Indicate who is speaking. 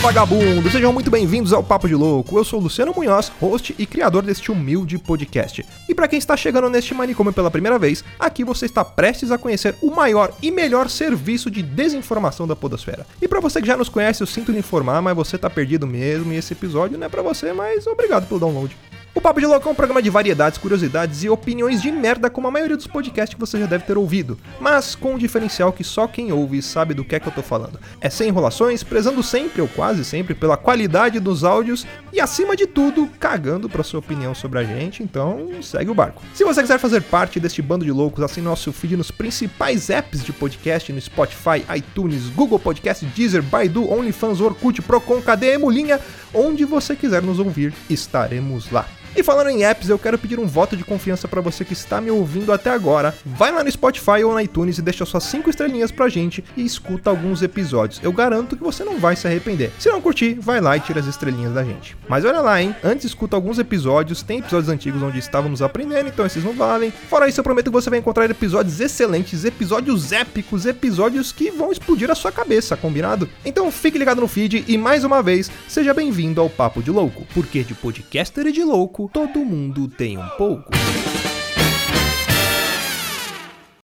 Speaker 1: vagabundo! Sejam muito bem-vindos ao Papo de Louco. Eu sou Luciano Munhoz, host e criador deste humilde podcast. E para quem está chegando neste manicômio pela primeira vez, aqui você está prestes a conhecer o maior e melhor serviço de desinformação da podosfera. E para você que já nos conhece, eu sinto lhe informar, mas você tá perdido mesmo e esse episódio não é para você, mas obrigado pelo download. O Papo de Louco é um programa de variedades, curiosidades e opiniões de merda como a maioria dos podcasts que você já deve ter ouvido, mas com um diferencial que só quem ouve sabe do que é que eu tô falando. É sem enrolações, prezando sempre ou quase sempre pela qualidade dos áudios e acima de tudo, cagando pra sua opinião sobre a gente, então segue o barco. Se você quiser fazer parte deste bando de loucos, assine nosso feed nos principais apps de podcast no Spotify, iTunes, Google Podcast, Deezer, Baidu, OnlyFans, Orkut, Procon, KDE, Mulinha, onde você quiser nos ouvir, estaremos lá. E falando em apps, eu quero pedir um voto de confiança para você que está me ouvindo até agora. Vai lá no Spotify ou na iTunes e deixa suas 5 estrelinhas pra gente e escuta alguns episódios. Eu garanto que você não vai se arrepender. Se não curtir, vai lá e tira as estrelinhas da gente. Mas olha lá, hein? Antes escuta alguns episódios, tem episódios antigos onde estávamos aprendendo, então esses não valem. Fora isso, eu prometo que você vai encontrar episódios excelentes, episódios épicos, episódios que vão explodir a sua cabeça, combinado? Então fique ligado no feed e mais uma vez, seja bem-vindo ao Papo de Louco, porque de podcaster e de louco todo mundo tem um pouco.